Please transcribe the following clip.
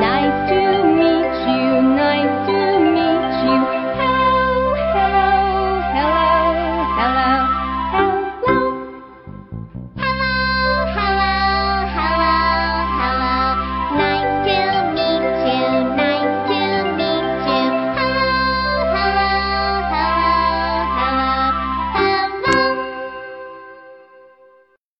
nine